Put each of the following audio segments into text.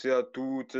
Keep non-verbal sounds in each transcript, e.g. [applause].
Salut, bonjour à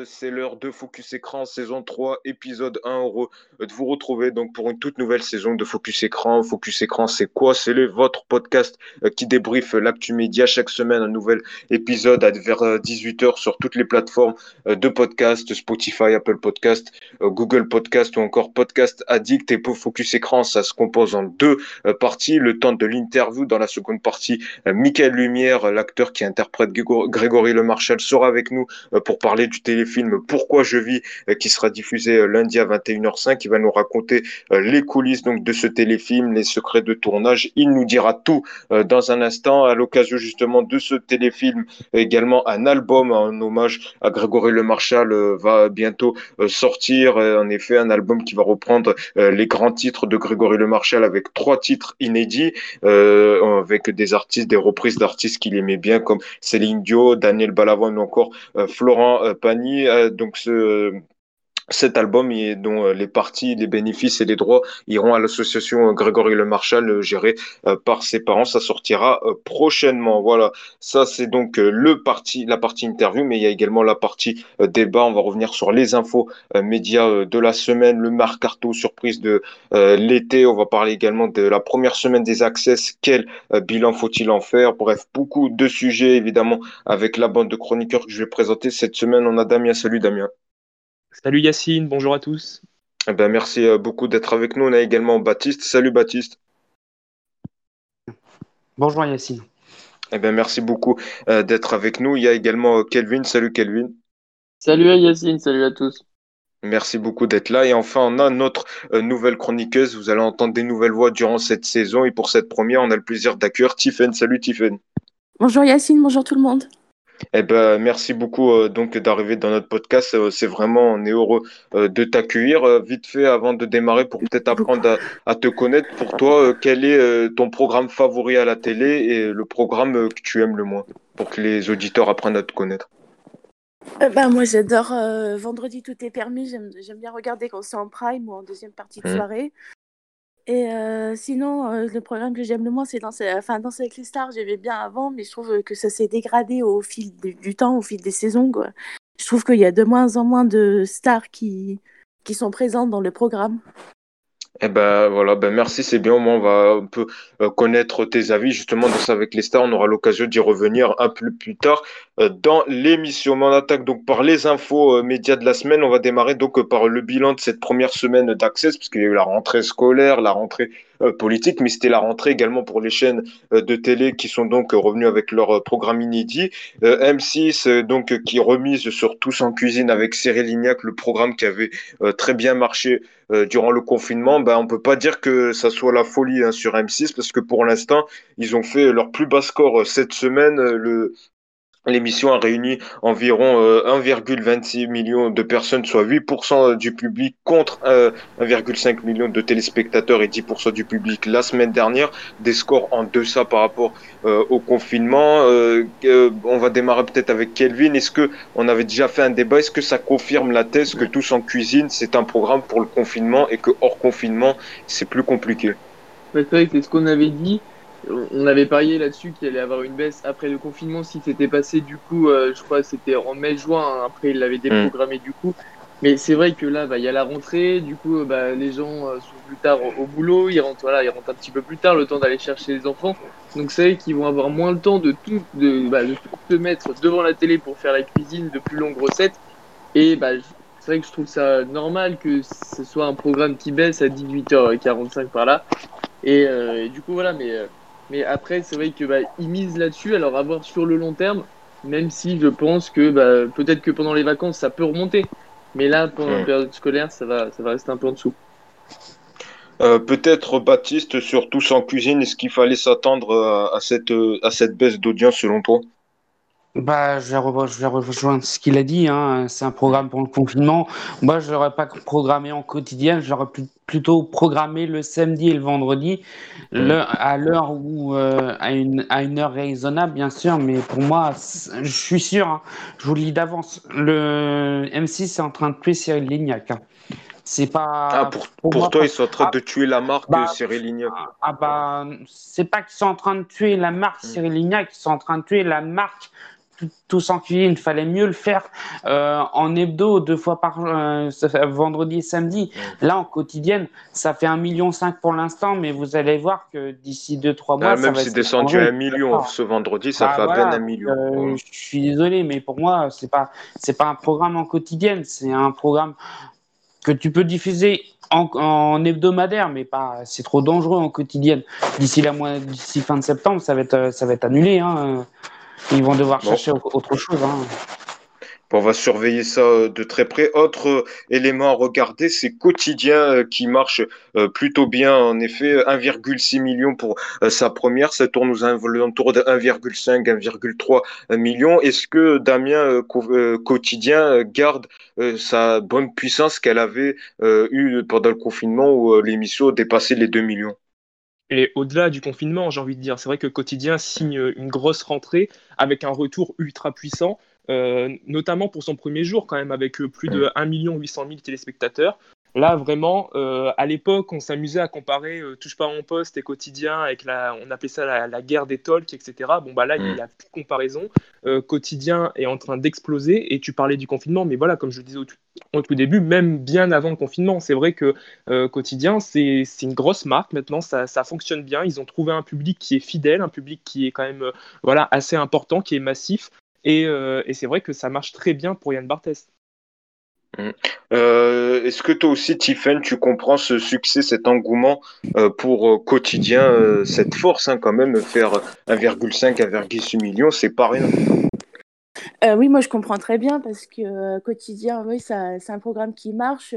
C'est l'heure de Focus Écran, saison 3, épisode 1. Heureux de vous retrouver donc pour une toute nouvelle saison de Focus Écran. Focus Écran, c'est quoi? C'est votre podcast euh, qui débriefe l'actu média chaque semaine. Un nouvel épisode à vers 18h euh, sur toutes les plateformes euh, de podcast, Spotify, Apple Podcast, Google Podcast ou encore Podcast Addict. Et pour Focus Écran, ça se compose en deux parties. Le temps de l'interview dans la seconde partie, Michael Lumière, l'acteur qui interprète Grégory Lemar Marshall sera avec nous pour parler du téléfilm Pourquoi je vis, euh, qui sera diffusé euh, lundi à 21h05. Il va nous raconter les coulisses donc de ce téléfilm, les secrets de tournage. Il nous dira tout dans un instant. À l'occasion justement de ce téléfilm, également un album en hommage à Grégory Le Marchal va bientôt sortir. En effet, un album qui va reprendre les grands titres de Grégory Le Marchal avec trois titres inédits, avec des artistes, des reprises d'artistes qu'il aimait bien comme Céline Dio, Daniel Balavoine ou encore euh, Florent euh, Pagny. Euh, donc ce cet album dont euh, les parties, les bénéfices et les droits iront à l'association Grégory Le Marchal euh, gérée euh, par ses parents. Ça sortira prochainement. Voilà, ça c'est donc le parti, la partie interview, mais il y a également la partie débat. On va revenir sur les infos médias de la semaine, le marc-carto surprise de l'été. On va parler également de la première semaine des Access. Quel bilan faut-il en faire? Bref, beaucoup de sujets évidemment avec la bande de chroniqueurs que je vais présenter cette semaine. On a Damien. Salut Damien. Salut Yacine, bonjour à tous. Eh ben, merci euh, beaucoup d'être avec nous. On a également Baptiste. Salut Baptiste. Bonjour Yacine. Eh ben, merci beaucoup euh, d'être avec nous. Il y a également euh, Kelvin. Salut Kelvin. Salut Yacine, salut à tous. Merci beaucoup d'être là. Et enfin, on a notre nouvelle chroniqueuse. Vous allez entendre des nouvelles voix durant cette saison. Et pour cette première, on a le plaisir d'accueillir Tiffen. Salut Tiffen. Bonjour Yacine, bonjour tout le monde. Eh ben, merci beaucoup euh, donc d'arriver dans notre podcast. Euh, c'est vraiment, on est heureux euh, de t'accueillir. vite fait, avant de démarrer, pour peut-être apprendre à, te connaître, pour toi, quel est ton programme favori à la télé et le programme que tu aimes le moins, pour que les auditeurs apprennent à te connaître? Ben, Moi, j'adore Vendredi, tout est permis. J'aime bien regarder quand c'est en prime ou en deuxième partie de mmh. soirée. Et euh, sinon, euh, le programme que j'aime le moins, c'est Danser, enfin, Danser avec les stars. J'aimais bien avant, mais je trouve que ça s'est dégradé au fil du, temps, au fil des saisons. Quoi. Je trouve qu'il y a de moins en moins de stars qui, qui sont présentes dans le programme. Eh ben voilà, ben merci, c'est bien. Au moins, on va un peu euh, connaître tes avis justement ça avec les stars. On aura l'occasion d'y revenir un peu plus tard euh, dans l'émission. on attaque donc par les infos euh, médias de la semaine. On va démarrer donc par le bilan de cette première semaine d'Access, puisqu'il y a eu la rentrée scolaire, la rentrée politique, mais c'était la rentrée également pour les chaînes euh, de télé qui sont donc revenues avec leur euh, programme inédit. M6, donc, qui remise sur Tous en cuisine avec Cyril Lignac, le programme qui avait très bien marché durant le confinement. Ben, on peut pas dire que ça soit la folie hein, sur M6 parce que pour l'instant, ils ont fait leur plus bas score cette semaine. Le, L'émission a réuni environ 1,26 euh, million de personnes, soit 8% du public, contre 1,5 euh, million de téléspectateurs et 10% du public la semaine dernière. Des scores en deçà par rapport euh, au confinement. on va démarrer peut-être avec Kelvin. Est-ce que on avait déjà fait un débat? Est-ce que ça confirme la thèse que Tous en cuisine, c'est un programme pour le confinement et que hors confinement, c'est plus compliqué? C'est ce qu'on avait dit on avait parié là-dessus qu'il allait avoir une baisse après le confinement si c'était passé du coup, euh, je crois c'était en mai-juin, hein, après il l'avait déprogrammé du coup. Mais c'est vrai que là, bah, il y a la rentrée, du coup, bah, les gens euh, sont plus tard au, boulot, ils rentrent, voilà, ils rentrent un petit peu plus tard, le temps d'aller chercher les enfants. Donc c'est vrai qu'ils vont avoir moins le temps de tout, de, bah, de tout se mettre devant la télé pour faire la cuisine, de plus longues recettes. Et bah, c'est vrai que je trouve ça normal que ce soit un programme qui baisse à 18h45 par là. Et, euh, et du coup, voilà, mais mais après, c'est vrai que bah, ils misent là-dessus. Alors, à voir sur le long terme, même si je pense que bah, peut-être que pendant les vacances, ça peut remonter. Mais là, pendant la période scolaire, ça va, ça va rester un peu en dessous. Euh, peut-être Baptiste, sur Tous en cuisine, est-ce qu'il fallait s'attendre à, cette, à cette baisse d'audience selon toi? Bah, je vais, rejoindre ce qu'il a dit. Hein. C'est un programme pour le confinement. Moi, je l'aurais pas programmé en quotidien. J'aurais plutôt programmé le samedi et le vendredi, à l'heure où, euh, à, une, à une heure raisonnable, bien sûr. Mais pour moi, je suis sûr, hein, je vous le dis d'avance, le M6 est en train de tuer Cyril Lignac. Hein. C'est pas. Ah, pour, toi, ils sont en train de tuer la marque bah, Cyril Lignac. Ah, bah, c'est pas qu'ils sont en train de tuer la marque mm. Cyril Lignac, ils sont en train de tuer la marque tous en cuisine. Il fallait mieux le faire euh, en hebdo, deux fois par euh, vendredi et samedi. Là, en quotidienne, ça fait un million cinq pour l'instant, mais vous allez voir que d'ici deux trois mois, ah, même si descendu à un million ce vendredi, ça bah, fait à peine un million. Euh, je suis désolé, mais pour moi, c'est pas c'est pas un programme en quotidienne, c'est un programme que tu peux diffuser en, hebdomadaire, mais pas, c'est trop dangereux en quotidienne. D'ici la d'ici fin de septembre, ça va être, ça va être annulé. Hein. Ils vont devoir chercher autre chose. Hein. On va surveiller ça euh, de très près. Autre euh, élément à regarder, c'est quotidien euh, qui marche plutôt bien. En effet, 1,6 million pour sa première. Ça tourne aux alentours de 1,5, 1,3 million. Est-ce que Damien quotidien garde sa bonne puissance qu'elle avait eue pendant le confinement où l'émission dépassait les 2 millions? Et au-delà du confinement, j'ai envie de dire, c'est vrai que Quotidien signe une grosse rentrée avec un retour ultra puissant. Euh, notamment pour son premier jour quand même avec euh, plus de 1 800 000 téléspectateurs. Là, vraiment, euh, à l'époque, on s'amusait à comparer Touche pas à mon poste et quotidien avec la, on appelait ça la, guerre des talks, etc. Bon, bah là, il n'y a plus de comparaison. quotidien est en train d'exploser et tu parlais du confinement, mais voilà, comme je le disais au tout, début, même bien avant le confinement, c'est vrai que quotidien, c'est une grosse marque maintenant, ça, ça, fonctionne bien. Ils ont trouvé un public qui est fidèle, un public qui est quand même voilà, assez important, qui est massif. Euh, et, c'est vrai que ça marche très bien pour Yann Barthès. Mmh. Euh, est-ce que toi aussi, Tiffen, tu comprends ce succès, cet engouement euh, pour quotidien, cette force hein, quand même, faire 1,5, 1,6 million, c'est pas rien. oui, moi je comprends très bien parce que quotidien, oui, c'est un programme qui marche.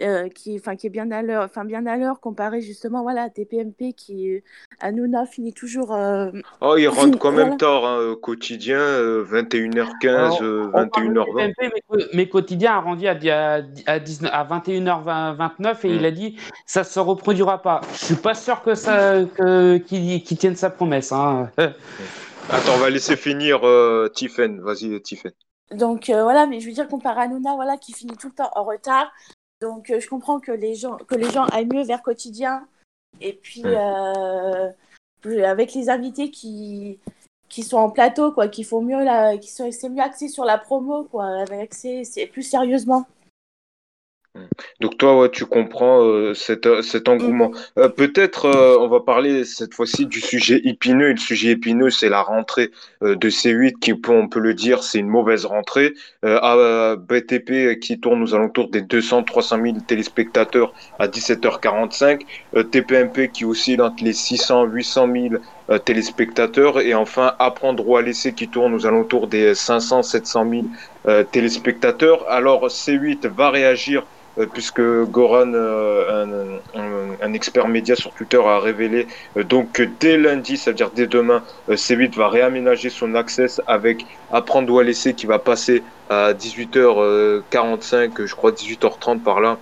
Euh, qui, enfin, qui est bien à l'heure, enfin bien à l'heure comparé justement voilà à TPMP qui à Nouna finit toujours. Euh, oh, il [laughs] rentre quand même tard, hein, quotidien 21h15, 21h20. mais, mais, quotidien a rendu à, à, à, 19, à 21h29 et il mm. a dit ça se reproduira pas. Je suis pas sûr que ça que qu'il tienne sa promesse. Hein. [laughs] Attends, on va laisser finir euh, Tiffen. Vas-y, Tiffen. Donc voilà, mais je veux dire comparé à Nouna, voilà, qui finit tout le temps en retard. Donc, euh, je comprends que les gens, que les gens aillent mieux vers quotidien. Et puis, euh, avec les invités qui, qui sont en plateau, quoi, qui font mieux, la, qui sont, c'est mieux axé sur la promo, quoi, avec c'est plus sérieusement. Donc toi, tu comprends euh, cet, euh, cet, engouement. Mm. Euh, peut-être on va parler cette fois-ci du sujet épineux. Et le sujet épineux, c'est la rentrée de C8 qui, on peut le dire, c'est une mauvaise rentrée. à BTP qui tourne aux alentours des 200-300 000 téléspectateurs à 17h45. TPMP qui oscille entre les 600-800 000 téléspectateurs. Et enfin, Apprendre ou à laisser qui tourne aux alentours des 500-700 000 téléspectateurs. Alors C8 va réagir euh, puisque Goran, euh, un, expert média sur Twitter, a révélé euh, donc que dès lundi, c'est-à-dire dès demain, C8 va réaménager son access avec Apprendre ou à laisser qui va passer à 18h45, je crois 18h30 par là.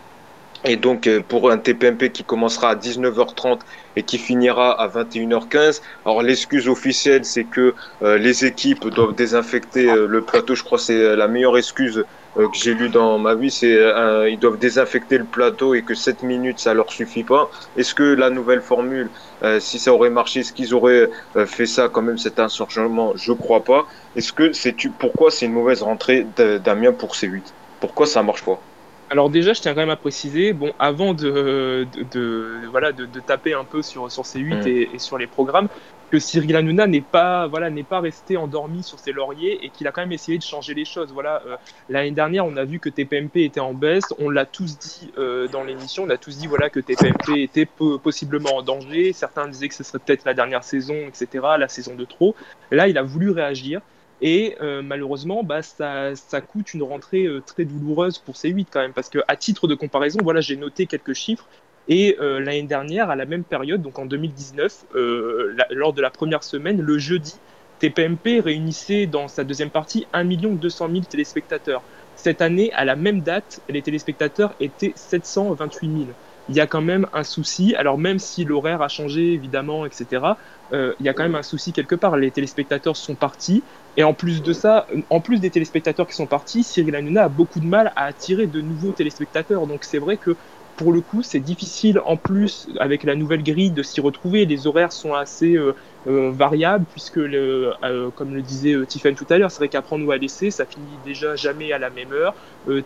Et donc pour un TPMP qui commencera à 19h30 et qui finira à 21h15. Alors l'excuse officielle, c'est que les équipes doivent désinfecter le plateau. Je crois que c'est la meilleure excuse euh, que j'ai lu dans ma vie, c'est euh, ils doivent désinfecter le plateau et que 7 minutes ça leur suffit pas. Est-ce que la nouvelle formule, euh, si ça aurait marché, est-ce qu'ils auraient fait ça quand même cet insurgement? Je crois pas. Est-ce que c'est pourquoi c'est une mauvaise rentrée d'Amiens pour C8 Pourquoi ça marche pas? Alors déjà, je tiens quand même à préciser, bon, avant de, de, voilà, de, taper un peu sur, sur C8 mm. et, et, sur les programmes, que Cyril Hanouna n'est pas voilà n'est pas resté endormi sur ses lauriers et qu'il a quand même essayé de changer les choses. Voilà, euh, l'année dernière, on a vu que TPMP était en baisse, on l'a tous dit euh, dans l'émission, on a tous dit voilà que TPMP était possiblement en danger. Certains disaient que ce serait peut-être la dernière saison, etc., la saison de trop. Là, il a voulu réagir. Et euh, malheureusement, bah, ça, ça, coûte une rentrée très douloureuse pour C8 quand même, parce que à titre de comparaison, voilà, j'ai noté quelques chiffres. Et euh, l'année dernière, à la même période, donc en 2019, euh, lors de la première semaine, le jeudi, TPMP réunissait dans sa deuxième partie 1 200 000 téléspectateurs. Cette année, à la même date, les téléspectateurs étaient 728 000. Il y a quand même un souci, alors même si l'horaire a changé évidemment, etc., euh, il y a quand même un souci quelque part. Les téléspectateurs sont partis, et en plus de ça, en plus des téléspectateurs qui sont partis, Cyril Hanouna a beaucoup de mal à attirer de nouveaux téléspectateurs. Donc c'est vrai que pour le coup, c'est difficile en plus avec la nouvelle grille de s'y retrouver. Les horaires sont assez euh, variables puisque, le, comme le disait Tiffany tout à l'heure, c'est vrai qu'apprendre ou à laisser, ça finit déjà jamais à la même heure.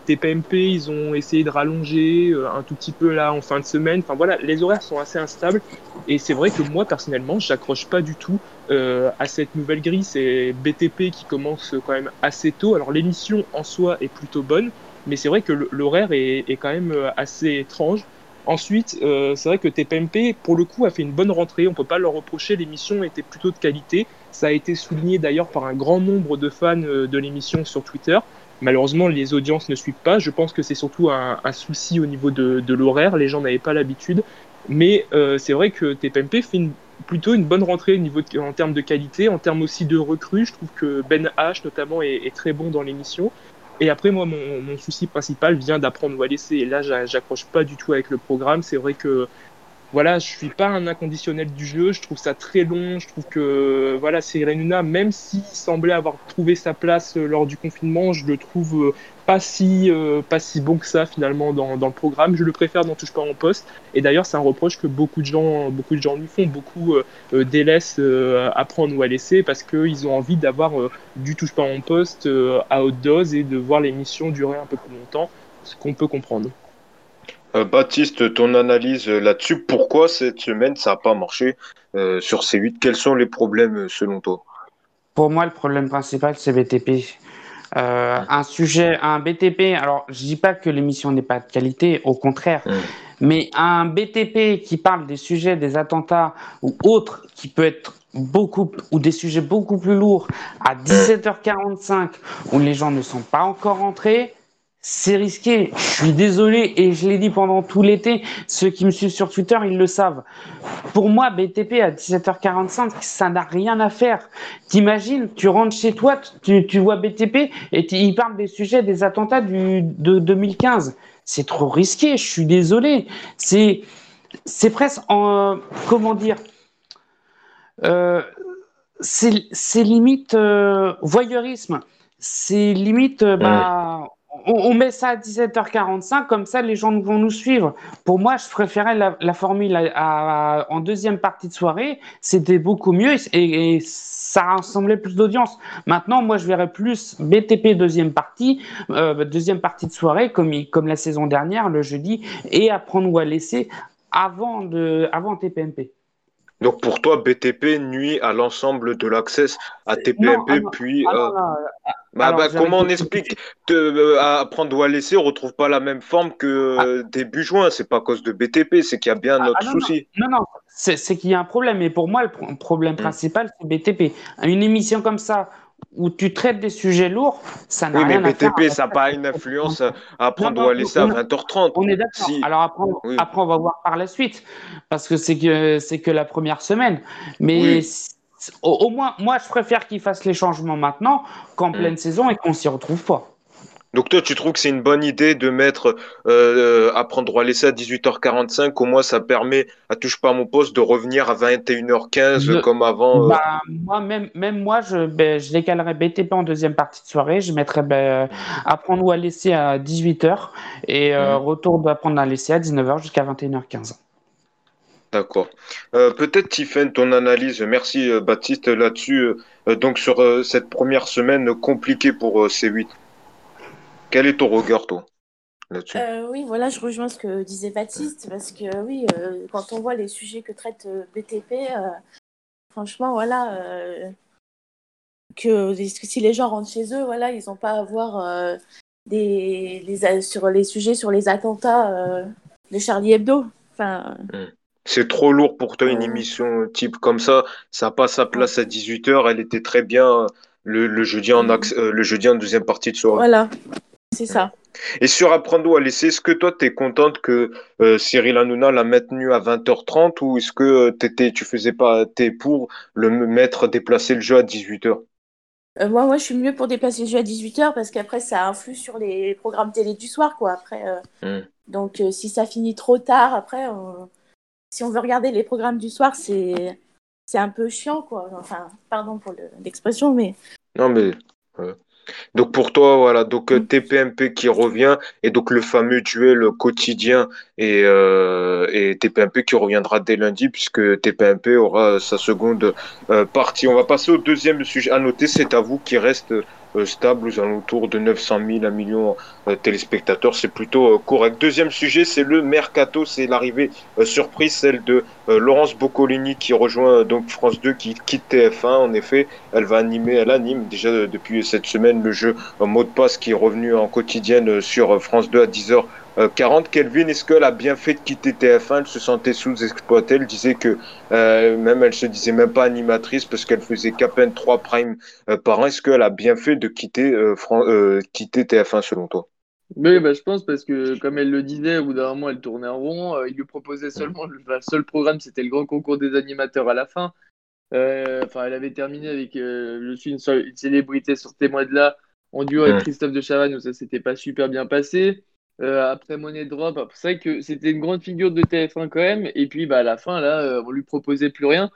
TPMP, ils ont essayé de rallonger un tout petit peu là en fin de semaine. Enfin voilà, les horaires sont assez instables et c'est vrai que moi personnellement, j'accroche pas du tout à cette nouvelle grille. C'est BTP qui commence quand même assez tôt. Alors l'émission en soi est plutôt bonne, mais c'est vrai que l'horaire est, quand même euh, assez étrange. Ensuite, euh, c'est vrai que TPMP, pour le coup, a fait une bonne rentrée. On peut pas leur reprocher. L'émission était plutôt de qualité. Ça a été souligné d'ailleurs par un grand nombre de fans euh, de l'émission sur Twitter. Malheureusement, les audiences ne suivent pas. Je pense que c'est surtout un, souci au niveau de, l'horaire. Les gens n'avaient pas l'habitude. Mais c'est vrai que TPMP fait plutôt une bonne rentrée au niveau en termes de qualité, en termes aussi de recrues. Je trouve que Ben H notamment est très bon dans l'émission. Et après, moi, mon, souci principal vient d'apprendre ou à laisser. Et là, j'accroche pas du tout avec le programme. C'est vrai que voilà, je suis pas un inconditionnel du jeu, je trouve ça très long, je trouve que voilà, Serenuna, même s'il semblait avoir trouvé sa place euh, lors du confinement, je le trouve euh, pas si euh, pas si bon que ça finalement dans, dans, le programme. Je le préfère dans Touche pas en poste. Et d'ailleurs, c'est un reproche que beaucoup de gens beaucoup de gens lui font, beaucoup délaissent à prendre ou à laisser parce qu'ils ont envie d'avoir du Touche pas en poste à haute dose et de voir l'émission durer un peu plus longtemps, ce qu'on peut comprendre. Euh, Baptiste, ton analyse là-dessus, pourquoi cette semaine ça n'a pas marché euh, sur C8 Quels sont les problèmes selon toi? Pour moi, le problème principal, c'est BTP. Euh, un sujet, un BTP, alors je dis pas que l'émission n'est pas de qualité, au contraire, mais un BTP qui parle des sujets, des attentats ou autres, qui peut être beaucoup, ou des sujets beaucoup plus lourds à 17h45 où les gens ne sont pas encore entrés, c'est risqué. Je suis désolé et je l'ai dit pendant tout l'été. Ceux qui me suivent sur Twitter, ils le savent. Pour moi, BTP à 17h45, ça n'a rien à faire. T'imagines, tu rentres chez toi, tu, vois BTP et il parle des sujets des attentats de 2015. C'est trop risqué. Je suis désolé. C'est, c'est presque en, comment dire, euh, c'est, limite euh, voyeurisme. C'est limite, euh, bah, on, met ça à 17h45, comme ça les gens vont nous suivre. Pour moi, je préférais la, formule en deuxième partie de soirée, c'était beaucoup mieux et, ça rassemblait plus d'audience. Maintenant, moi, je verrais plus BTP deuxième partie, euh, deuxième partie de soirée, comme, comme la saison dernière, le jeudi, et apprendre ou à laisser avant, de, avant TPMP. Donc pour toi, BTP nuit à l'ensemble de l'accès à TPMP, ah puis... Ah euh, bah, bah, comment on explique euh, à prendre ou à laisser, on retrouve pas la même forme que ah. euh, début juin. C'est pas à cause de BTP, c'est qu'il y a bien un autre souci. Non, non, c'est qu'il y a un problème. Et pour moi, le problème hmm. principal, c'est BTP. Une émission comme ça où tu traites des sujets lourds, ça n'a rien à faire. Oui, mais BTP, ça n'a pas une influence à prendre ou à laisser à 20h30. On est d'accord. Alors après, après, on va voir par la suite, parce que c'est que, c'est que la première semaine. Mais au, moins, moi, je préfère qu'ils fassent les changements maintenant qu'en mm. pleine saison et qu'on s'y retrouve pas. Donc toi, tu trouves que c'est une bonne idée de mettre euh, à prendre droit à l'essai à 18h45 Au moins, ça permet à Touche pas à mon poste de revenir à 21h15 comme avant euh bah, Moi, même, même moi, je, ben, je décalerais BTP en deuxième partie de soirée. Je mettrais ben, apprendre à laisser à 18h et euh, mm. retour d'apprendre à laisser à 19h jusqu'à 21h15. D'accord. Peut-être, Tiffen, ton analyse, merci Baptiste là-dessus, donc sur cette première semaine compliquée pour C8. Quel est ton regard, toi là-dessus? Euh, Oui, voilà, je rejoins ce que disait Baptiste, parce que oui, euh, quand on voit les sujets que traite euh, BTP, franchement, voilà, que si les gens rentrent chez eux, voilà, ils n'ont pas à voir des, les, sur les sujets sur les attentats de Charlie Hebdo. Enfin. Hmm. C'est trop lourd pour toi une émission type comme ça. Ça n'a pas sa place à 18h. Elle était très bien le, jeudi, en le jeudi en deuxième partie de soirée. Voilà, c'est ça. Et sur Apprendre à laisser, est-ce que toi, tu es contente que euh, Cyril Hanouna l'a maintenu à 20h30 ou est-ce que euh, étais, tu faisais pas, t'es pour le mettre, déplacer le jeu à 18h euh, moi, moi, je suis mieux pour déplacer le jeu à 18h parce qu'après, ça influe sur les programmes télé du soir, quoi. Après, hmm. Donc, si ça finit trop tard, après, si on veut regarder les programmes du soir, c'est c'est un peu chiant, quoi. Enfin, pardon pour l'expression, mais. Non, mais Donc pour toi, voilà, donc euh, TPMP qui revient et donc le fameux duel quotidien et, euh, et TPMP qui reviendra dès lundi puisque TPMP aura sa seconde euh, partie. On va passer au deuxième sujet à noter, c'est à vous qui reste euh, stable aux alentours de 900 000 à million de téléspectateurs. C'est plutôt correct. Deuxième sujet, c'est le mercato, c'est l'arrivée surprise, celle de Laurence Boccolini qui rejoint donc France 2, qui quitte TF1. En effet, elle va animer, elle anime déjà depuis cette semaine le jeu mot de passe qui est revenu en quotidienne sur France 2 à 10h 40. Kelvin, est-ce qu'elle a bien fait de quitter TF1 Elle se sentait sous-exploitée. Elle disait que euh, même elle se disait même pas animatrice parce qu'elle faisait qu'à peine 3 primes euh, par an. Est-ce qu'elle a bien fait de quitter, euh, quitter TF1 selon toi? Oui, bah, je pense parce que, comme elle le disait, au bout d'un moment, elle tournait en rond. il lui proposait seulement, le seul programme, c'était le grand concours des animateurs à la fin. Enfin, elle avait terminé avec Je suis une, célébrité sur Témoin de là, en duo avec Christophe de Chavannes, où ça s'était pas super bien passé. Euh, après Money Drop, c'est vrai que c'était une grande figure de TF1 quand même. Et puis bah, à la fin, là, euh, on lui proposait plus rien.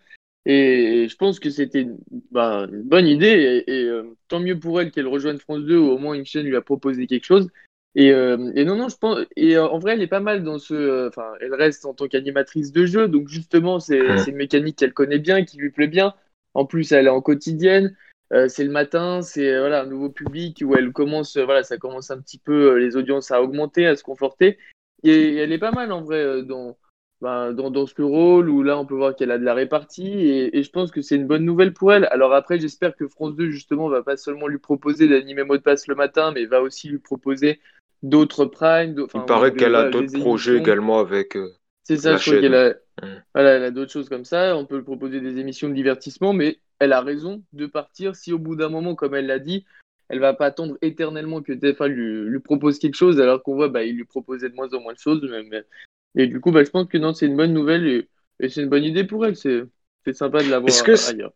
Et, je pense que c'était bah, une bonne idée. Et, euh, tant mieux pour elle qu'elle rejoigne France 2, ou au moins une chaîne lui a proposé quelque chose. Et, non, non, je pense. Et en vrai, elle est pas mal dans ce. Enfin, elle reste en tant qu'animatrice de jeu. Donc justement, c'est une mécanique qu'elle connaît bien, qui lui plaît bien. En plus, elle est en quotidienne. Euh, c'est le matin, c'est euh, voilà un nouveau public où elle commence, euh, voilà, ça commence un petit peu les audiences à augmenter, à se conforter. Et, elle est pas mal en vrai dans, bah, dans, dans, ce rôle où là on peut voir qu'elle a de la répartie et, je pense que c'est une bonne nouvelle pour elle. Alors après, j'espère que France 2 justement va pas seulement lui proposer d'animer mot de passe le matin, mais va aussi lui proposer d'autres primes. Il paraît qu'elle a d'autres projets également avec. c'est ça, je crois qu'elle a, mmh. voilà, elle a d'autres choses comme ça. On peut lui proposer des émissions de divertissement, mais elle a raison de partir si au bout d'un moment, comme elle l'a dit, elle va pas attendre éternellement que TF1 lui, propose quelque chose, alors qu'on voit bah, il lui proposait de moins en moins de choses. Et du coup, bah, je pense que non, c'est une bonne nouvelle et, c'est une bonne idée pour elle. C'est sympa de l'avoir ailleurs.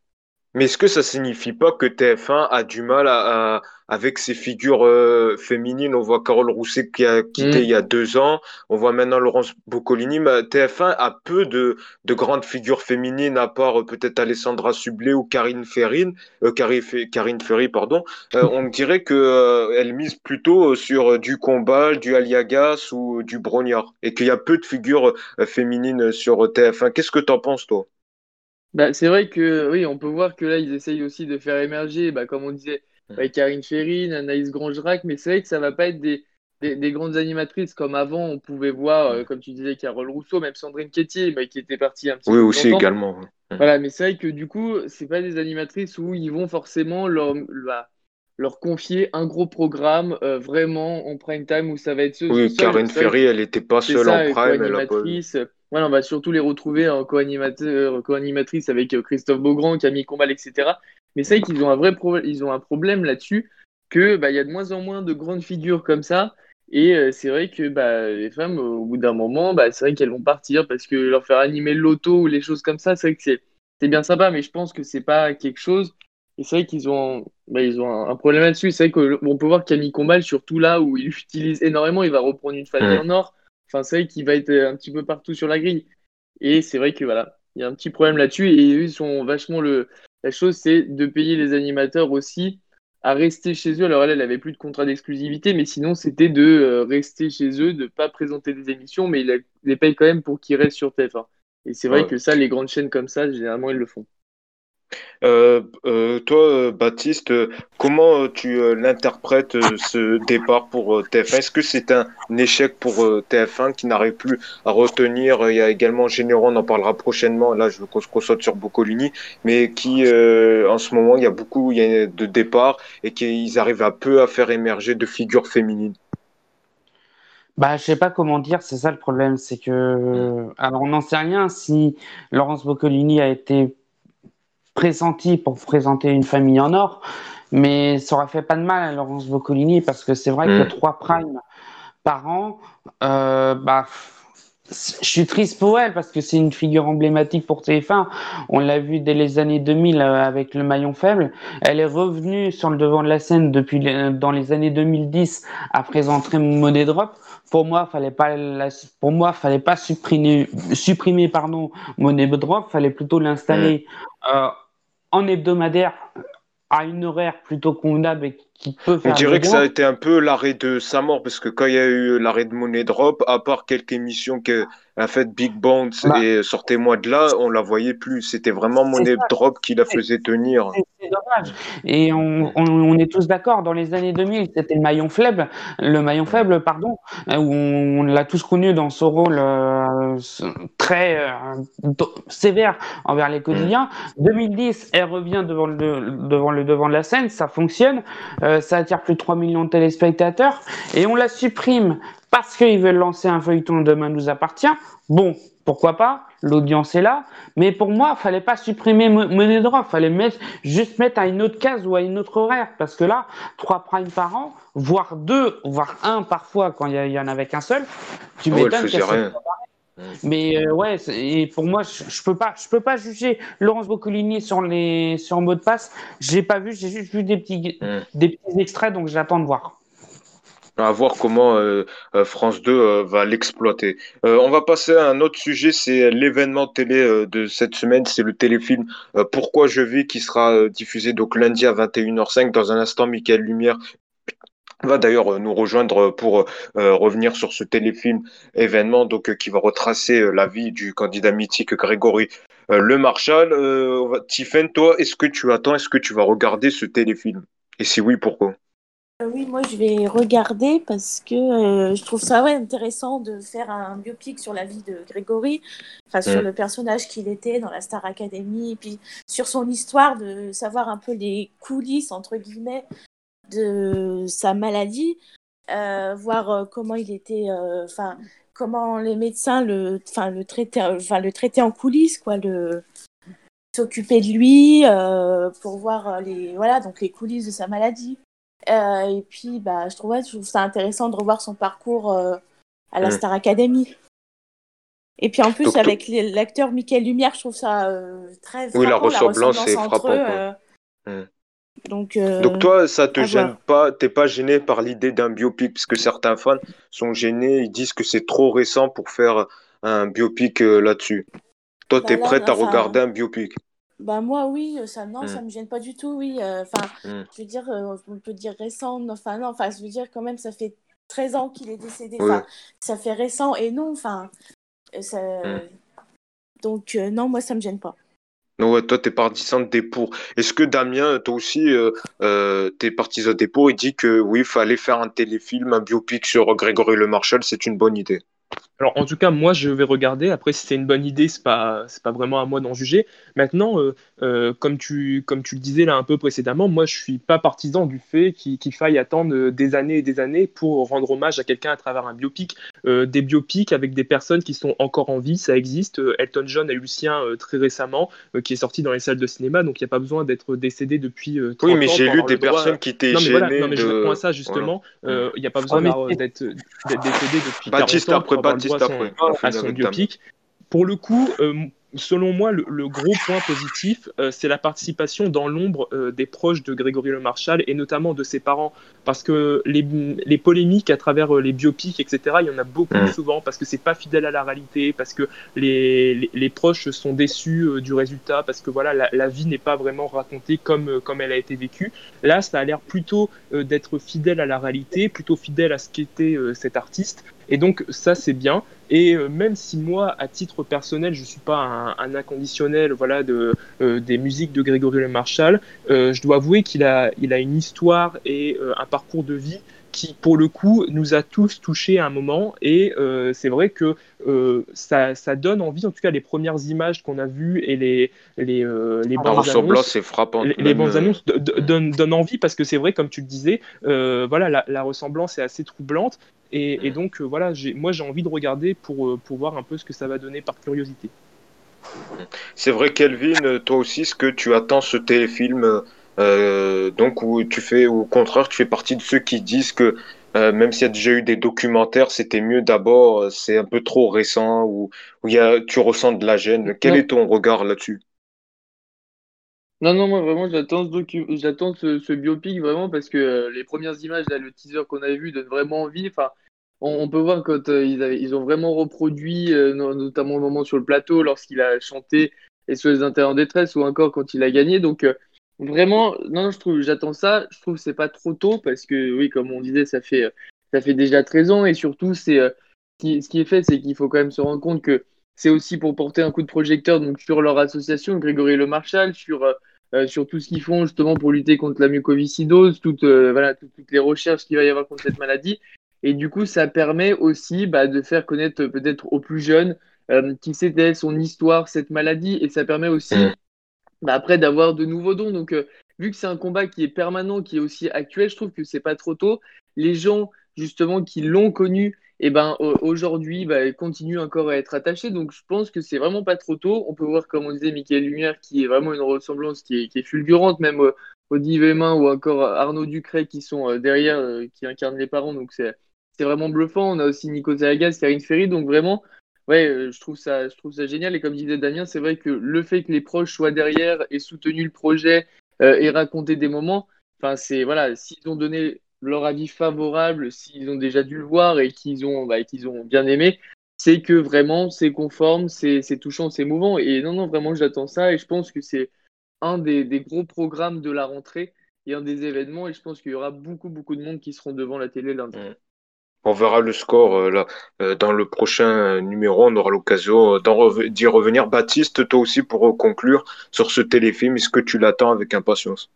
Mais est-ce que ça signifie pas que TF1 a du mal à, avec ses figures euh, féminines? On voit Carole Rousset qui a quitté mm. il y a deux ans. On voit maintenant Laurence Boccolini. Mais TF1 a peu de, de grandes figures féminines, à part euh, peut-être Alessandra Sublet ou Karine Ferrine, euh, Karine Ferry, pardon. Euh, on dirait que elle mise plutôt sur du combat, du aliagas ou du brognard, et qu'il y a peu de figures féminines sur TF1. Qu'est-ce que tu en penses, toi? Bah, c'est vrai que oui, on peut voir que là, ils essayent aussi de faire émerger, bah, comme on disait, bah, Karine Ferrine, Anaïs Grangerac, mais c'est vrai que ça va pas être des, des, grandes animatrices comme avant. On pouvait voir, euh, comme tu disais, Carole Rousseau, même Sandrine Quétier, qui était partie un petit oui, peu. Oui, aussi également. Voilà, mais c'est vrai que du coup, c'est pas des animatrices où ils vont forcément leur, leur confier un gros programme euh, vraiment en prime time où ça va être ce. Oui, Karine Ferry, elle n'était pas seule en prime. Elle a pas on va surtout les retrouver en co-animatrice avec euh, Christophe Beaugrand, Camille Combal, etc. Mais c'est vrai qu'ils ont un vrai ils ont un problème là-dessus, que bah, y a de moins en moins de grandes figures comme ça. Et euh, c'est vrai que bah, les femmes, au bout d'un moment, bah, c'est vrai qu'elles vont partir parce que leur faire animer le loto ou les choses comme ça, c'est vrai que c'est bien sympa, mais je pense que c'est pas quelque chose. Et c'est vrai qu'ils ont, bah, ils ont un, problème là-dessus. C'est vrai qu'on peut voir Camille Combal, surtout là où il [laughs] utilise énormément, il va reprendre une famille en or. Enfin, c'est vrai qu'il va être un petit peu partout sur la grille. Et c'est vrai que voilà, il y a un petit problème là-dessus. Et ils sont vachement le. La chose, c'est de payer les animateurs aussi à rester chez eux. Alors elle, elle avait plus de contrat d'exclusivité, mais sinon c'était de euh, rester chez eux, de pas présenter des émissions, mais ils les payent quand même pour qu'ils restent sur TF1. Et c'est vrai que ça, les grandes chaînes comme ça, généralement, ils le font. Euh, euh, toi, Baptiste, comment tu l'interprètes ce départ pour TF1 Est-ce que c'est un échec pour TF1 qui n'arrive plus à retenir? Il y a également Généron, on en parlera prochainement. Là, je veux qu'on saute sur Boccolini, mais qui, en ce moment, il y a beaucoup il y a de départs et qu'ils arrivent à peu à faire émerger de figures féminines. Bah, je sais pas comment dire, c'est ça le problème, c'est que, alors on n'en sait rien si Laurence Boccolini a été pressenti pour présenter une famille en or, mais ça aurait fait pas de mal à Laurence Boccolini parce que c'est vrai que mm. trois primes par an, euh, bah, je suis triste pour elle parce que c'est une figure emblématique pour TF1. On l'a vu dès les années 2000 euh, avec le maillon faible. Elle est revenue sur le devant de la scène depuis dans les années 2010 à présenter Money Drop. Pour moi, fallait pas pour moi, fallait pas supprimer, supprimer pardon, Money Drop. Fallait plutôt l'installer mm. euh, en hebdomadaire à une horaire plutôt convenable et qui peut faire. On dirait que ça a été un peu l'arrêt de sa mort parce que quand il y a eu l'arrêt de Money Drop, à part quelques émissions que a fait Big Bang bah. et Sortez-moi de là, on la voyait plus. C'était vraiment Money Drop qui la faisait tenir. C'est dommage. Et on, on, est tous d'accord, dans les années 2000, c'était le maillon faible, le maillon faible, pardon, où on, l'a tous connu dans ce rôle euh, très euh, sévère envers les quotidiens. 2010, elle revient devant le, devant le devant de la scène, ça fonctionne, euh, ça attire plus de 3 millions de téléspectateurs, et on la supprime parce qu'ils veulent lancer un feuilleton Demain nous appartient. Bon, pourquoi pas L'audience est là. Mais pour moi, il fallait pas supprimer monnaie il fallait mettre, juste mettre à une autre case ou à une autre horaire. Parce que là, trois primes par an, voire deux, voire un parfois quand il y, en avait qu'un seul, tu oh, m'étonnes qu'elle mais euh, ouais, et pour moi, je, je, peux pas, je peux pas juger Laurence Boccolini sur les sur mot de passe. J'ai pas vu, j'ai juste vu des petits hmm. des petits extraits, donc j'attends de voir à voir comment euh, euh, France 2 euh, va l'exploiter. on va passer à un autre sujet, c'est l'événement télé de cette semaine, c'est le téléfilm Pourquoi je vis qui sera diffusé donc lundi à 21h05. Dans un instant, Michael Lumière va d'ailleurs nous rejoindre pour revenir sur ce téléfilm événement donc qui va retracer la vie du candidat mythique Grégory Le Marchal. Tiffen, toi, est-ce que tu attends, est-ce que tu vas regarder ce téléfilm? Et si oui, pourquoi? euh, oui, moi je vais regarder parce que euh, je trouve ça ouais, intéressant de faire un biopic sur la vie de Grégory, enfin sur mm. le personnage qu'il était dans la Star Academy, et puis sur son histoire, de savoir un peu les coulisses entre guillemets de sa maladie, euh, voir comment il était, enfin comment les médecins le, enfin le traitaient, enfin le traitaient en coulisses, quoi, le s'occuper de lui pour voir les voilà donc les coulisses de sa maladie euh, et puis, bah, je, trouve, je trouve ça intéressant de revoir son parcours euh, à la mm. Star Academy. Et puis en plus, avec l'acteur Michael Lumière, je trouve ça euh, très frappant. Oui, la ressemblance, est frappante. Mm. Donc, Donc toi, ça te gêne pas T'es pas gêné par l'idée d'un biopic Parce que certains fans sont gênés, ils disent que c'est trop récent pour faire un biopic là-dessus. Toi, bah tu es prête à regarder un biopic bah moi oui, euh, ça non, ça mmh. me gêne pas du tout, oui. Euh, enfin, mmh. je veux dire, euh, on peut dire récent, enfin non, enfin je veux dire quand même, ça fait 13 ans qu'il est décédé, enfin, ça fait récent et non, enfin, ça... Mmh. donc non, moi ça me gêne pas. Non, ouais, toi, t'es partisan des pour. Est-ce que Damien, toi aussi, t'es partisan des pour? Il dit que oui, il fallait faire un téléfilm, un biopic sur Grégory Le Marchal, c'est une bonne idée. Alors, en tout cas, moi, je vais regarder. Après, si c'est une bonne idée, c'est pas, pas vraiment à moi d'en juger. Maintenant, euh, euh, comme, tu, comme tu le disais là un peu précédemment, moi, je suis pas partisan du fait qu'il, faille attendre des années et des années pour rendre hommage à quelqu'un à travers un biopic. Euh, des biopics avec des personnes qui sont encore en vie, ça existe. Elton John a eu le sien très récemment, qui est sorti dans les salles de cinéma, donc il n'y a pas besoin d'être décédé depuis 30 ans. Oui, mais j'ai lu des personnes qui étaient non, mais voilà, non, mais je réponds à ça justement. Il n'y a pas besoin d'être, décédé depuis Baptiste 40 ans après, à son, biopic. Pour le coup, euh, selon moi, le, gros point positif, euh, c'est la participation dans l'ombre euh, des proches de Grégory Le Marchal et notamment de ses parents. Parce que les, les polémiques à travers les biopics, etc., il y en a beaucoup mm. souvent parce que c'est pas fidèle à la réalité, parce que les, les, proches sont déçus du résultat, parce que voilà, la, la vie n'est pas vraiment racontée comme, comme elle a été vécue. Là, ça a l'air plutôt d'être fidèle à la réalité, plutôt fidèle à ce qu'était cet artiste. Et donc ça c'est bien. Et euh, même si moi, à titre personnel, je ne suis pas un, inconditionnel voilà, de, euh, des musiques de Grégory Le Marchal, euh, je dois avouer qu'il a, il a une histoire et un parcours de vie qui, pour le coup, nous a tous touchés à un moment. Et c'est vrai que ça, ça, donne envie, en tout cas, les premières images qu'on a vues et les, les, les bandes annonces. frappant. Les, bandes annonces donnent, donnent, envie parce que c'est vrai, comme tu le disais, voilà, la, la, ressemblance est assez troublante. Et, donc, euh, voilà, moi, j'ai envie de regarder pour, euh, pour voir un peu ce que ça va donner par curiosité. C'est vrai, Kelvin, toi aussi, est-ce que tu attends ce téléfilm euh, donc où tu fais, au contraire, tu fais partie de ceux qui disent que même s'il y a déjà eu des documentaires, c'était mieux d'abord, c'est un peu trop récent, ou où, y a, tu ressens de la gêne. Quel est ton regard là-dessus? Non, non, moi vraiment, j'attends ce, j'attends ce, biopic vraiment parce que les premières images, là, le teaser qu'on a vu donne vraiment envie. Enfin, on, peut voir quand euh, ils, ils, ont vraiment reproduit, euh, notamment au moment sur le plateau, lorsqu'il a chanté SOS Inter en détresse, ou encore quand il a gagné. Donc, euh, vraiment, non, je trouve, j'attends ça. Je trouve que c'est pas trop tôt parce que, oui, comme on disait, ça fait, ça fait déjà 13 ans et surtout, c'est, ce qui est fait, c'est qu'il faut quand même se rendre compte que c'est aussi pour porter un coup de projecteur donc, sur leur association, Grégory Le Marchal, sur, sur tout ce qu'ils font justement pour lutter contre la mucoviscidose, toutes, voilà, toutes, les recherches qu'il va y avoir contre cette maladie. Et du coup, ça permet aussi bah, de faire connaître peut-être aux plus jeunes euh, qui c'était son histoire, cette maladie. Et ça permet aussi mm. bah, après d'avoir de nouveaux dons. Donc, vu que c'est un combat qui est permanent, qui est aussi actuel, je trouve que c'est pas trop tôt. Les gens justement qui l'ont connu et ben aujourd'hui, bah, continue encore à être attaché. Donc je pense que c'est vraiment pas trop tôt. On peut voir, comme on disait, Michael Lumière, qui est vraiment une ressemblance qui est, fulgurante, même Audi Vémin ou encore Arnaud Ducret qui sont euh, derrière, euh, qui incarnent les parents. Donc c'est vraiment bluffant. On a aussi Nico Zalagas, Karine Ferry. Donc vraiment, ouais, euh, je trouve ça, je trouve ça génial. Et comme disait Damien, c'est vrai que le fait que les proches soient derrière et soutenu le projet et raconté des moments, enfin c'est voilà, s'ils ont donné leur avis favorable, s'ils ont déjà dû le voir et qu'ils ont, bah, qu'ils ont bien aimé, c'est que vraiment c'est conforme, c'est touchant, c'est mouvant. Et non, non, vraiment, j'attends ça et je pense que c'est un des, gros programmes de la rentrée et un des événements. Et je pense qu'il y aura beaucoup, beaucoup de monde qui seront devant la télé lundi. Mmh. On verra le score euh, là, euh, dans le prochain numéro. On aura l'occasion d'y revenir. Baptiste, toi aussi, pour conclure sur ce téléfilm, est-ce que tu l'attends avec impatience?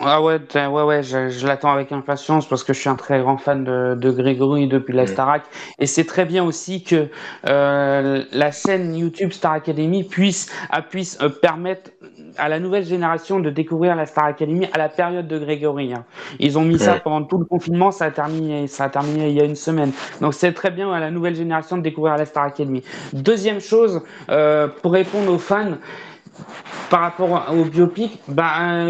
Ah ouais, ouais, ouais, je, l'attends avec impatience parce que je suis un très grand fan de, de Grégory depuis la Starac. Et c'est très bien aussi que euh, la chaîne YouTube Star Academy puisse, puisse euh, permettre à la nouvelle génération de découvrir la Star Academy à la période de Grégory. Hein. Ils ont mis ça pendant tout le confinement, ça a terminé, ça a terminé il y a une semaine. Donc c'est très bien à la nouvelle génération de découvrir la Star Academy. Deuxième chose, euh, pour répondre aux fans, par rapport au biopic, bah,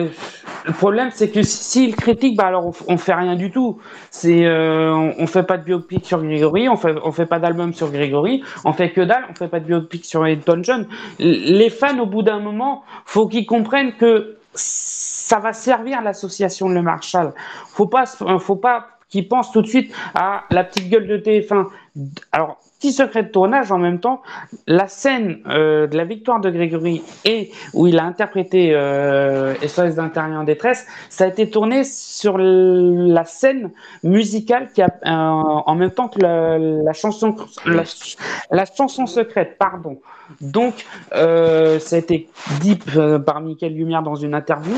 le problème c'est que s'ils critiquent, bah alors on, fait rien du tout. C'est, euh, on, fait pas de biopic sur Grégory, on fait, on fait pas d'album sur Grégory, on fait que dalle, on fait pas de biopic sur Elton John. Les fans, au bout d'un moment, faut qu'ils comprennent que ça va servir l'association Le Marshall. Faut pas, faut pas qu'ils pensent tout de suite à la petite gueule de TF1. Alors petit secret de tournage en même temps, la scène euh, de la victoire de Grégory et où il a interprété euh, SOS d'intérieur en détresse, ça a été tourné sur la scène musicale qui a euh, en même temps que la, chanson la, chanson secrète, pardon. Donc euh, ça a été dit par Michael Lumière dans une interview.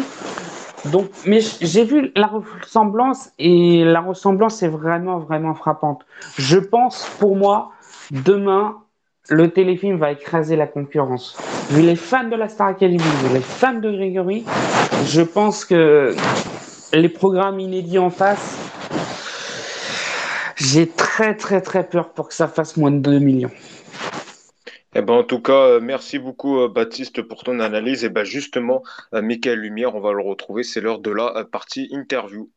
Donc, mais j'ai vu la ressemblance et la ressemblance est vraiment, vraiment frappante. Je pense, pour moi, Demain, le téléfilm va écraser la concurrence. Vu les fans de la Star Academy, vu les fans de Grégory, je pense que les programmes inédits en face, j'ai très très très peur pour que ça fasse moins de 2 millions. Eh ben, en tout cas, euh, merci beaucoup euh, Baptiste pour ton analyse. Et ben justement, euh, Michael Lumière, on va le retrouver, c'est l'heure de la partie interview.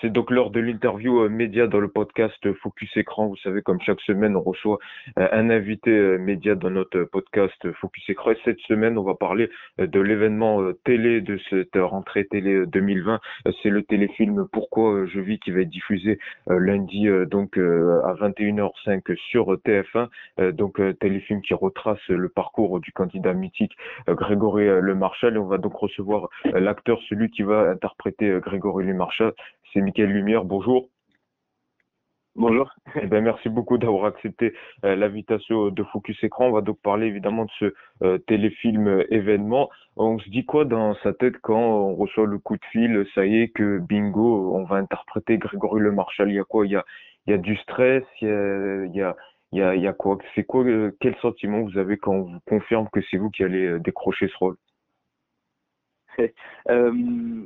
C'est donc l'heure de l'interview euh, média dans le podcast Focus Écran. Vous savez, comme chaque semaine, on reçoit euh, un invité euh, média dans notre podcast Focus Écran. Et cette semaine, on va parler de l'événement télé de cette rentrée télé 2020. C'est le téléfilm Pourquoi je vis qui va être diffusé lundi donc à 21h05 sur TF1. Donc téléfilm qui retrace le parcours du candidat mythique Grégory Le Marchal. Et on va donc recevoir l'acteur, celui qui va interpréter Grégory Le Marchal c'est Mickaël Lumière. Bonjour. Bonjour. Eh ben, merci beaucoup d'avoir accepté euh, l'invitation de Focus Écran. On va donc parler évidemment de ce euh, téléfilm euh, événement. On se dit quoi dans sa tête quand on reçoit le coup de fil? Ça y est que bingo, on va interpréter Grégory Le Marchal. Il y a quoi? Il y a, il y a du stress? Il y a, il y a, il y a, il y a quoi? C'est quoi Quel sentiment vous avez quand on vous confirme que c'est vous qui allez décrocher ce rôle? [laughs]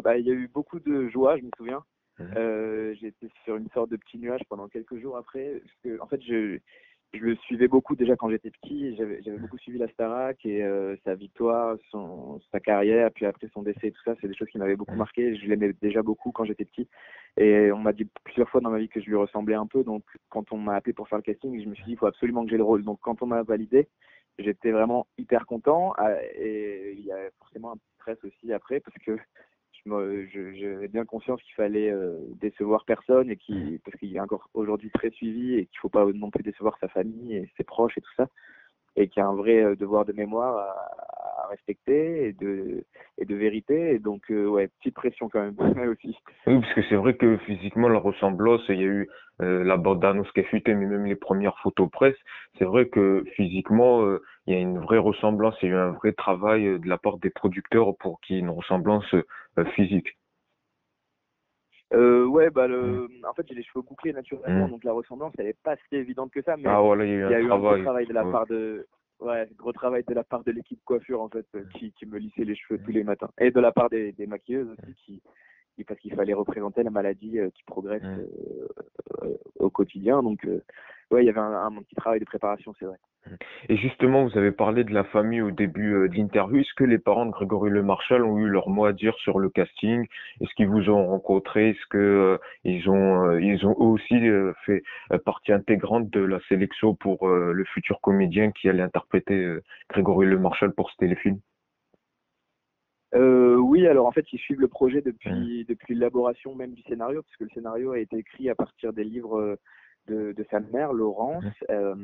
Bah, Il y a eu beaucoup de joie, je me souviens. Mhm. Euh, J'étais sur une sorte de petit nuage pendant quelques jours après. Parce que, en fait, je, je le suivais beaucoup déjà quand j'étais petit. J'avais beaucoup suivi la Starac et euh, sa victoire, son, sa carrière, puis après son décès et tout ça. C'est des choses qui m'avaient beaucoup mhm. marqué. Je l'aimais déjà beaucoup quand j'étais petit. Et on m'a dit plusieurs fois dans ma vie que je lui ressemblais un peu. Donc, quand on m'a appelé pour faire le casting, je me suis dit, il faut absolument que j'ai le rôle. Donc, quand on m'a validé, j'étais vraiment hyper content. Ah, et il y a forcément un stress aussi après parce que j'avais bien conscience qu'il fallait décevoir personne et qui parce qu'il est encore aujourd'hui très suivi et qu'il faut pas non plus décevoir sa famille et ses proches et tout ça et qu'il y a un vrai devoir de mémoire à, respecter et de, et de vérité. Et donc, euh, ouais, petite pression quand même [laughs] aussi. Oui, parce que c'est vrai que physiquement, la ressemblance, il y a eu euh, la bande-annonce qui a fuité, mais même les premières photos presse, c'est vrai que physiquement, euh, il y a une vraie ressemblance, il y a eu un vrai travail de la part des producteurs pour qu'il y ait une ressemblance physique. Euh, ouais, bah le... en fait j'ai les cheveux bouclés naturellement, mmh. donc la ressemblance elle est pas si évidente que ça, mais ah, voilà, il y a eu, un, travail. un travail de la part de, Ouais, gros travail de la part de l'équipe coiffure en fait, qui, qui, me lissait les cheveux tous les matins. Et de la part des, des maquilleuses aussi, qui, qui parce qu'il fallait représenter la maladie euh, qui progresse euh, euh, au quotidien. Donc, ouais, il y avait un, un, petit travail de préparation, c'est vrai. Et justement, vous avez parlé de la famille au début euh, de l'interview. Est-ce que les parents de Grégory Le Marchal ont eu leur mot à dire sur le casting? Est-ce qu'ils vous ont rencontré? Est-ce que euh, ils ont euh, ils ont aussi fait partie intégrante de la sélection pour le futur comédien qui allait interpréter Grégory Le Marchal pour ce téléfilm oui, alors en fait, ils suivent le projet depuis, mmh. depuis l'élaboration même du scénario, puisque le scénario a été écrit à partir des livres de, de, sa mère, Laurence. Euh,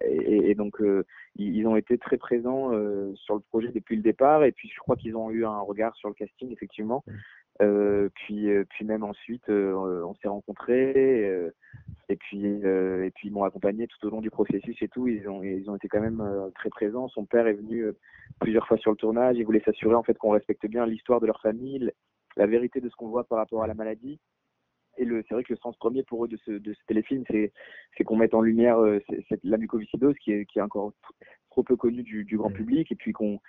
et, et, donc, euh, ils, ont été très présents euh, sur le projet depuis le départ. Et puis, je crois qu'ils ont eu un regard sur le casting, effectivement. Euh, puis, puis même ensuite, on s'est rencontrés. et puis, et puis ils m'ont accompagné tout au long du processus et tout. Ils ont, ils ont été quand même très présents. Son père est venu plusieurs fois sur le tournage. Il voulait s'assurer en fait qu'on respecte bien l'histoire de leur famille, la vérité de ce qu'on voit par rapport à la maladie et c'est vrai que le sens premier pour eux de ce, de ce téléfilm, c'est, qu'on mette en lumière euh, la mucoviscidose qui est, qui est encore trop peu connue du, du grand mmh. public, et puis qu'on,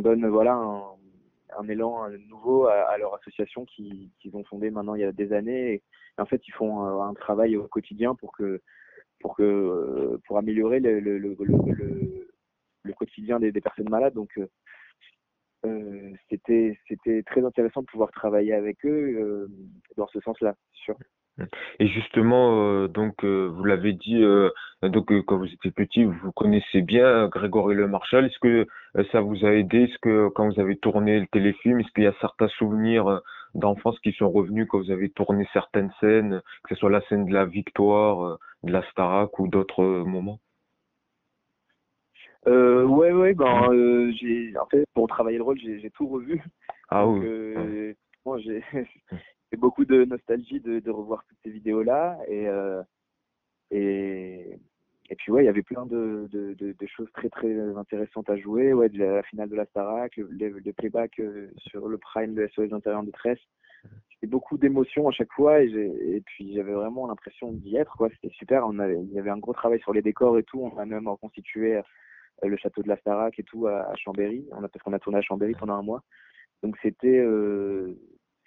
donne voilà un, un élan nouveau à, leur association qui, qu'ils ont fondée maintenant il y a des années. Et, en fait, ils font un, travail au quotidien pour que pour que euh, pour améliorer le, le, le, le, le quotidien des, des, personnes malades. Donc euh, euh, c'était c'était très intéressant de pouvoir travailler avec eux euh, dans ce sens-là, sûr. Et justement, euh, donc vous l'avez dit, donc quand vous étiez petit, vous connaissez bien Grégory Le Marchal. Est-ce que ça vous a aidé? Est-ce que quand vous avez tourné le téléfilm, est-ce qu'il y a certains souvenirs d'enfance qui sont revenus quand vous avez tourné certaines scènes, que ce soit la scène de la victoire, de la Starac ou d'autres moments? Euh, ouais, ouais, ben, euh, j'ai, en fait, pour travailler le rôle, j'ai, j'ai tout revu. Ah Donc, oui. Euh, j'ai, [laughs] j'ai beaucoup de nostalgie de, de revoir toutes ces vidéos-là. Et, euh, et, et puis, ouais, il y avait plein de, de, de, de, choses très, très intéressantes à jouer. Ouais, de la, finale de la Starac, le, le, playback sur le Prime de SOS Intérieur en détresse. C'était beaucoup d'émotions à chaque fois et, j'ai, et puis j'avais vraiment l'impression d'y être, quoi. C'était super. On avait, il y avait un gros travail sur les décors et tout. On a même reconstitué le château de la Starac et tout à, Chambéry. On a, parce qu'on a tourné à Chambéry pendant un mois. Donc c'était euh,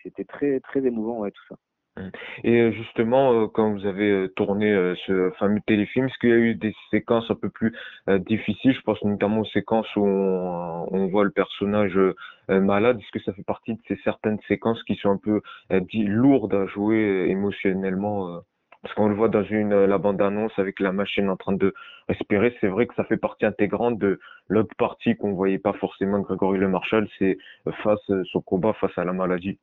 c'était très très émouvant ouais, tout ça. Mmh. Et euh, justement, euh, quand vous avez tourné ce fameux téléfilm, est-ce qu'il y a eu des séquences un peu plus difficiles? Je pense notamment aux séquences où on, voit le personnage malade. Est-ce que ça fait partie de ces certaines séquences qui sont un peu dit, lourdes à jouer émotionnellement parce qu'on le voit dans une la bande annonce avec la machine en train de respirer, c'est vrai que ça fait partie intégrante de l'autre partie qu'on voyait pas forcément Grégory Le Marchal, c'est face son combat face à la maladie.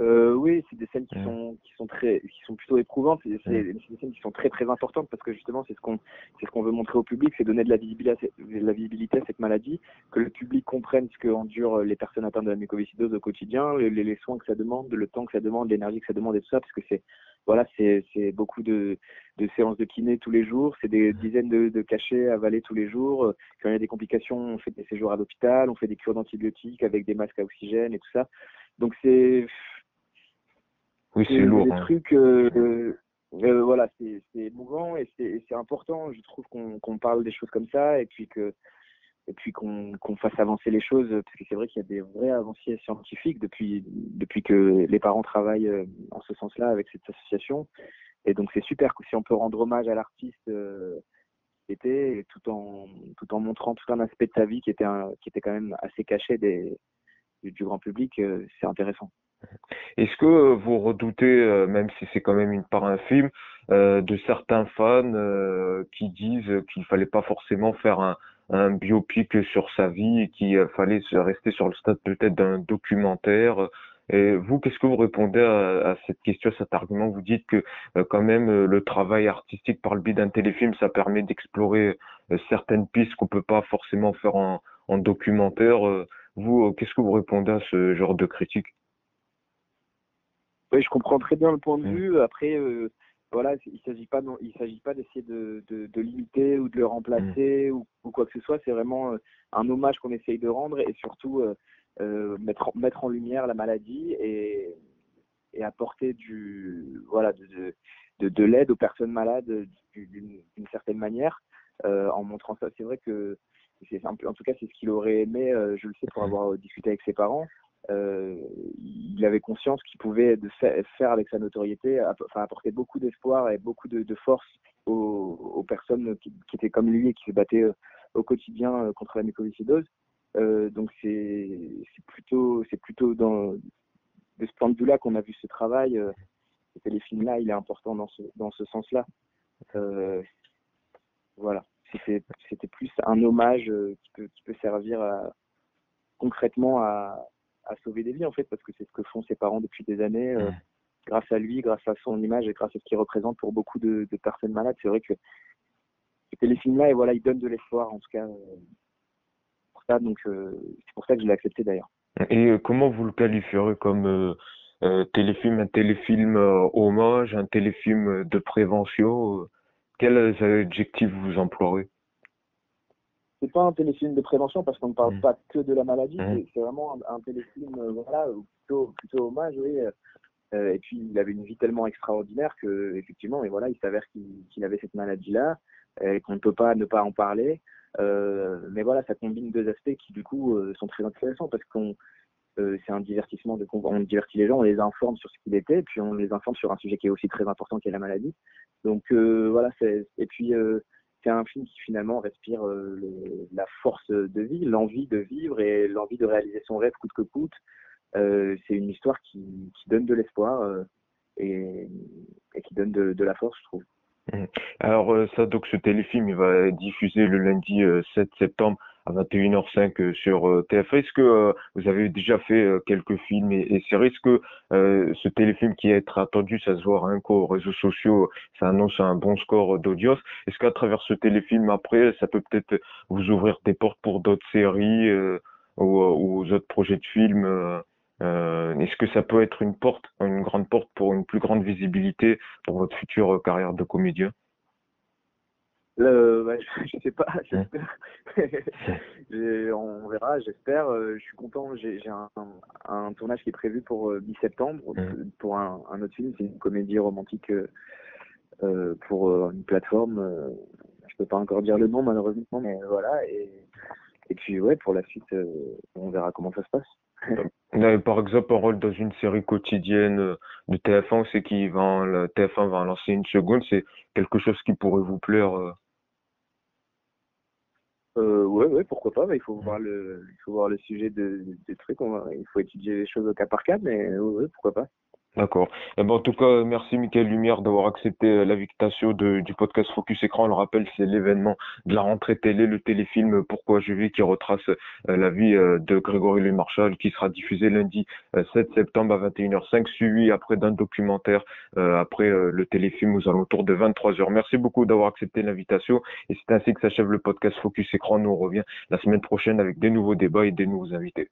Euh, oui, c'est des scènes qui sont qui sont très qui sont plutôt éprouvantes. C'est des scènes qui sont très très importantes parce que justement c'est ce qu'on c'est ce qu'on veut montrer au public, c'est donner de la visibilité de la visibilité à cette maladie, que le public comprenne ce que endurent les personnes atteintes de la mucoviscidose au quotidien, les, les soins que ça demande, le temps que ça demande, l'énergie que ça demande et tout ça, parce que c'est voilà c'est c'est beaucoup de de séances de kiné tous les jours, c'est des dizaines de, de cachets avalés tous les jours. Quand il y a des complications, on fait des séjours à l'hôpital, on fait des cures d'antibiotiques avec des masques à oxygène et tout ça. Donc c'est oui, c'est lourd. Des hein. trucs, euh, euh, voilà, c'est émouvant et c'est important. Je trouve qu'on parle des choses comme ça et puis que et puis qu'on fasse avancer les choses parce que c'est vrai qu'il y a des vrais avancées scientifiques depuis depuis que les parents travaillent euh, en ce sens-là avec cette association. Et donc c'est super que si on peut rendre hommage à l'artiste euh, était tout en tout en montrant tout un aspect de sa vie qui était un, qui était quand même assez caché des du, du grand public, euh, c'est intéressant. Est-ce que vous redoutez, euh, même si c'est quand même une part infime, euh, de certains fans euh, qui disent qu'il fallait pas forcément faire un, biopic sur sa vie et qu'il fallait rester sur le stade peut-être d'un documentaire? Et vous, qu'est-ce que vous répondez à, cette question, à cet argument? Vous dites que quand même le travail artistique par le biais d'un téléfilm, ça permet d'explorer certaines pistes qu'on peut pas forcément faire en, en documentaire. Vous, qu'est-ce que vous répondez à ce genre de critique? Oui, je comprends très bien le point de mmh. vue. Après, voilà, il s'agit pas il s'agit pas d'essayer de, de, limiter ou de le remplacer mmh. ou, quoi que ce soit. C'est vraiment euh, un hommage qu'on essaye de rendre et surtout euh, euh, mettre mettre en lumière la maladie et, et apporter du voilà de, de, de l'aide aux personnes malades d'une certaine manière en montrant ça. C'est vrai que c'est en tout cas c'est ce qu'il aurait aimé. je le sais pour mmh. avoir discuté avec ses parents. Euh, il avait conscience qu'il pouvait faire avec sa notoriété, enfin, apporter beaucoup d'espoir et beaucoup de, force aux, personnes qui, étaient comme lui et qui se battaient euh, au quotidien euh, contre la mucoviscidose. donc c'est plutôt plutôt de ce point de vue-là qu'on a vu ce travail. ce téléfilm-là, il est important dans ce dans ce sens-là. voilà, c'était plus un hommage qui peut servir concrètement à, à sauver des vies en fait parce que c'est ce que font ses parents depuis des années euh, grâce à lui grâce à son image et grâce à ce qu'il représente pour beaucoup de, personnes malades. C'est vrai que ce téléfilm là et voilà il donne de l'espoir en tout cas euh, pour ça. Donc euh, c'est pour ça que je l'ai accepté d'ailleurs. Et comment vous le qualifierez comme téléfilm un téléfilm hommage un téléfilm de prévention quels adjectifs vous emploierez? C'est pas un téléfilm de prévention parce qu'on ne parle mm. pas que de la maladie, mm. c'est vraiment un, téléfilm euh, voilà, plutôt, plutôt hommage, oui. Euh, et puis il avait une vie tellement extraordinaire que effectivement, et voilà, il s'avère qu'il avait cette maladie-là, et qu'on ne peut pas ne pas en parler. Euh, mais voilà, ça combine deux aspects qui du coup sont très intéressants parce qu'on c'est un divertissement de on divertit les gens, on les informe sur ce qu'il était, et puis on les informe sur un sujet qui est aussi très important qui est la maladie. Donc voilà, et puis c'est un film qui finalement respire euh, la force de vie, l'envie de vivre et l'envie de réaliser son rêve coûte que coûte. Euh, c'est une histoire qui, donne de l'espoir euh, et, qui donne de, la force, je trouve. Mmh. Alors ça, donc ce téléfilm, il va diffusé le lundi 7 septembre à 21h05 euh, sur euh, TF1. Est-ce que euh, vous avez déjà fait quelques films et, séries? Est-ce que ce téléfilm qui est attendu, ça se voit rien qu'aux réseaux sociaux, ça annonce un bon score d'audience. Est-ce qu'à travers ce téléfilm, après, ça peut peut-être vous ouvrir des portes pour d'autres séries ou, ou autres projets de films Est-ce que ça peut être une porte, une grande porte pour une plus grande visibilité pour votre future carrière de comédien? Euh, bah, [laughs] je, sais pas, [laughs] on verra, j'espère. Euh, je suis content, j'ai un, un, tournage qui est prévu pour euh, mi-septembre pour un, un, autre film, c'est une comédie romantique euh, pour une plateforme. je peux pas encore dire le nom malheureusement, mais voilà. Et, et puis ouais, pour la suite, on verra comment ça se passe. [laughs] par exemple, un rôle dans une série quotidienne de TF1, c'est qui va, le TF1 va en lancer une seconde, c'est quelque chose qui pourrait vous plaire euh, ouais, ouais, pourquoi pas. il faut voir le, il faut voir le sujet de, des trucs. il faut étudier les choses au cas par cas, mais ouais, pourquoi pas. D'accord. Eh ben, en tout cas, merci Michael Lumière d'avoir accepté euh, l'invitation du podcast Focus Écran. On le rappelle, c'est l'événement de la rentrée télé, le téléfilm Pourquoi je vis qui retrace euh, la vie euh, de Grégory Louis Marshall qui sera diffusé lundi 7 septembre à 21h05, suivi après d'un documentaire après le téléfilm aux alentours de 23h. Merci beaucoup d'avoir accepté l'invitation et c'est ainsi que s'achève le podcast Focus Écran. Nous on revient la semaine prochaine avec des nouveaux débats et des nouveaux invités.